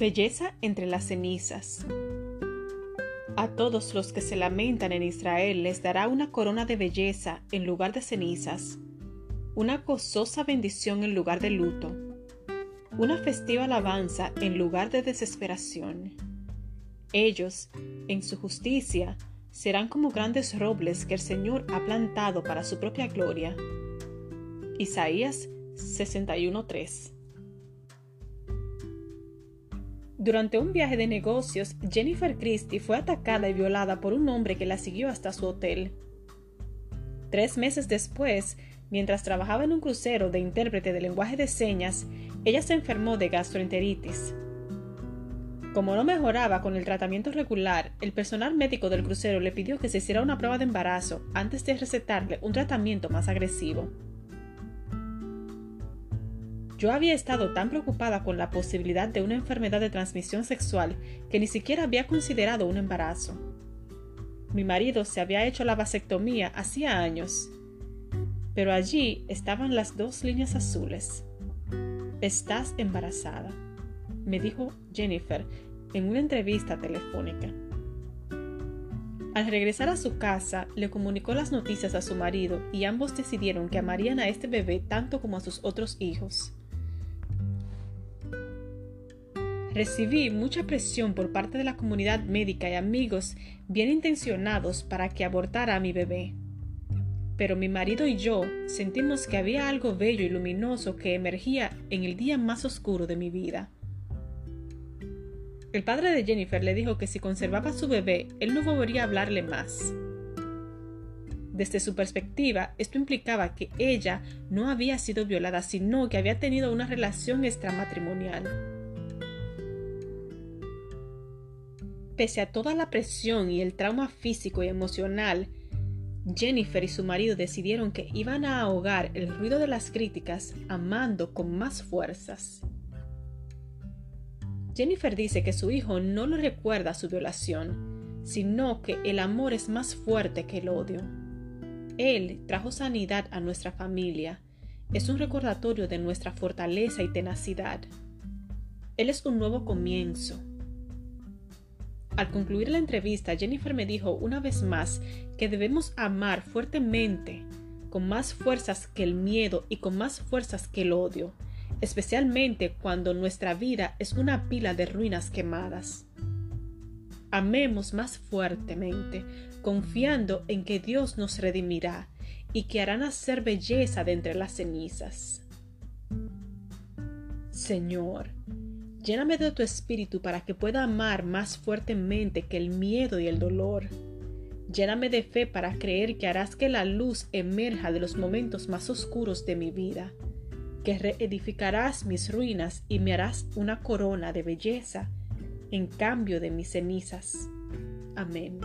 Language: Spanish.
Belleza entre las cenizas. A todos los que se lamentan en Israel les dará una corona de belleza en lugar de cenizas, una gozosa bendición en lugar de luto, una festiva alabanza en lugar de desesperación. Ellos, en su justicia, serán como grandes robles que el Señor ha plantado para su propia gloria. Isaías 61:3 Durante un viaje de negocios, Jennifer Christie fue atacada y violada por un hombre que la siguió hasta su hotel. Tres meses después, mientras trabajaba en un crucero de intérprete de lenguaje de señas, ella se enfermó de gastroenteritis. Como no mejoraba con el tratamiento regular, el personal médico del crucero le pidió que se hiciera una prueba de embarazo antes de recetarle un tratamiento más agresivo. Yo había estado tan preocupada con la posibilidad de una enfermedad de transmisión sexual que ni siquiera había considerado un embarazo. Mi marido se había hecho la vasectomía hacía años, pero allí estaban las dos líneas azules. Estás embarazada, me dijo Jennifer en una entrevista telefónica. Al regresar a su casa, le comunicó las noticias a su marido y ambos decidieron que amarían a este bebé tanto como a sus otros hijos. Recibí mucha presión por parte de la comunidad médica y amigos bien intencionados para que abortara a mi bebé. Pero mi marido y yo sentimos que había algo bello y luminoso que emergía en el día más oscuro de mi vida. El padre de Jennifer le dijo que si conservaba a su bebé, él no volvería a hablarle más. Desde su perspectiva, esto implicaba que ella no había sido violada, sino que había tenido una relación extramatrimonial. Pese a toda la presión y el trauma físico y emocional, Jennifer y su marido decidieron que iban a ahogar el ruido de las críticas amando con más fuerzas. Jennifer dice que su hijo no lo recuerda su violación, sino que el amor es más fuerte que el odio. Él trajo sanidad a nuestra familia. Es un recordatorio de nuestra fortaleza y tenacidad. Él es un nuevo comienzo, al concluir la entrevista, Jennifer me dijo una vez más que debemos amar fuertemente, con más fuerzas que el miedo y con más fuerzas que el odio, especialmente cuando nuestra vida es una pila de ruinas quemadas. Amemos más fuertemente, confiando en que Dios nos redimirá y que hará nacer belleza de entre las cenizas. Señor, Lléname de tu espíritu para que pueda amar más fuertemente que el miedo y el dolor. Lléname de fe para creer que harás que la luz emerja de los momentos más oscuros de mi vida, que reedificarás mis ruinas y me harás una corona de belleza en cambio de mis cenizas. Amén.